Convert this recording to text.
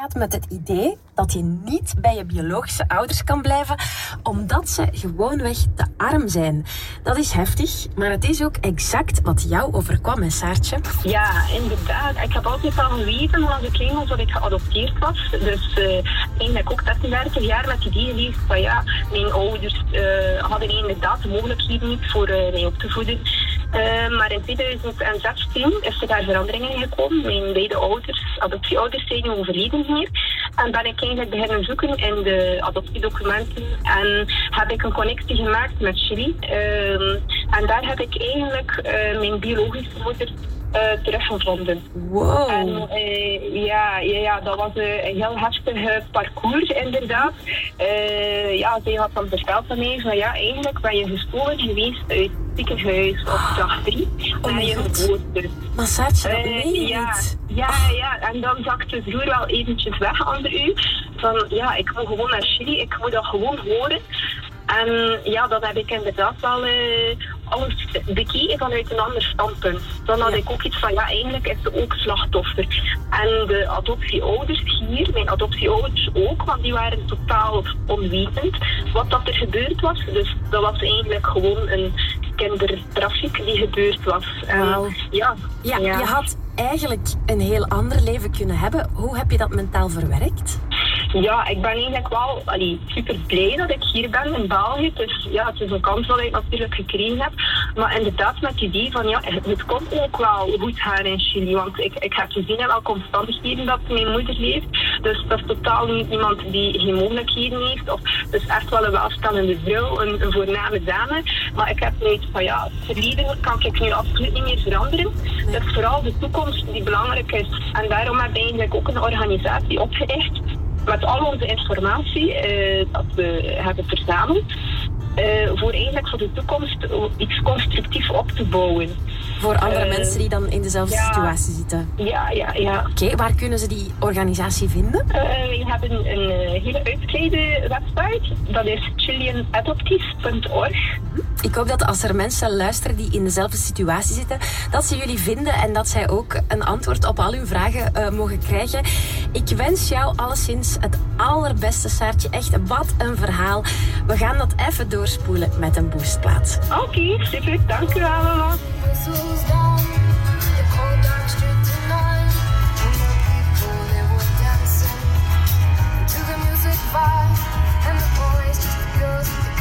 gaat met het idee dat je niet bij je biologische ouders kan blijven omdat ze gewoonweg te arm zijn. Dat is heftig, maar het is ook exact wat jou overkwam, hè Saartje? Ja, inderdaad. Ik heb altijd al geweten als ik klein was dat ik geadopteerd was. Dus uh, eigenlijk ook 36 jaar met die idee van ja, mijn ouders uh, hadden inderdaad de mogelijkheden niet voor uh, mij op te voeden. Uh, maar in 2016 is er daar verandering in gekomen. Mijn beide ouders, adoptieouders, zijn overleden hier. En ben ik eigenlijk beginnen zoeken in de adoptiedocumenten. En heb ik een connectie gemaakt met Chili. En daar heb ik eigenlijk uh, mijn biologische moeder uh, teruggevonden. Wow. En uh, ja, ja, ja, dat was een heel heftig parcours inderdaad. ja, zij had dan verteld aan mij van ja, eigenlijk ben je gestolen geweest uit het ziekenhuis op dag drie. Oh en je geboorte. Massage, dat meen ja, niet. Ja, ja, en dan zakte het vroeger wel eventjes weg onder u. Van ja, ik moet gewoon naar Chili, ik moet dat gewoon horen. En ja, dan heb ik inderdaad wel uh, alles bekeken vanuit een ander standpunt. Dan had ik ook iets van, ja, eigenlijk is ze ook slachtoffer. En de adoptieouders hier, mijn adoptieouders ook, want die waren totaal onwetend wat dat er gebeurd was. Dus dat was eigenlijk gewoon een kindertrafiek die gebeurd was. Wow. ja, ja, ja, je had eigenlijk een heel ander leven kunnen hebben. Hoe heb je dat mentaal verwerkt? Ja, ik ben eigenlijk wel super blij dat ik hier ben in België. Dus ja, het is een kans dat ik natuurlijk gekregen heb. Maar inderdaad met het idee van ja, het komt ook wel goed gaan in Chili. Want ik, ik heb gezien in welke omstandigheden dat mijn moeder leeft. Dus dat is totaal niet iemand die geen mogelijkheden heeft. Of dus echt wel een welstellende vrouw, een, voorname dame. Maar ik heb niet van ja, het verleden kan ik nu absoluut niet meer veranderen. Is vooral de toekomst die belangrijk is. En daarom heb ik eigenlijk ook een organisatie opgericht met al onze informatie uh, dat we hebben verzameld. Uh, voor eigenlijk voor de toekomst iets constructief op te bouwen. Voor andere uh, mensen die dan in dezelfde ja, situatie zitten? Ja, ja, ja. Oké, okay, waar kunnen ze die organisatie vinden? we hebben een hele uitgebreide website. Dat is chileanadopties.org. Ik hoop dat als er mensen luisteren die in dezelfde situatie zitten, dat ze jullie vinden en dat zij ook een antwoord op al hun vragen uh, mogen krijgen. Ik wens jou alleszins het allerbeste, Saartje. Echt, wat een verhaal. We gaan dat even doorspoelen met een boostplaat. Oké, okay, super. Dank u allemaal. down.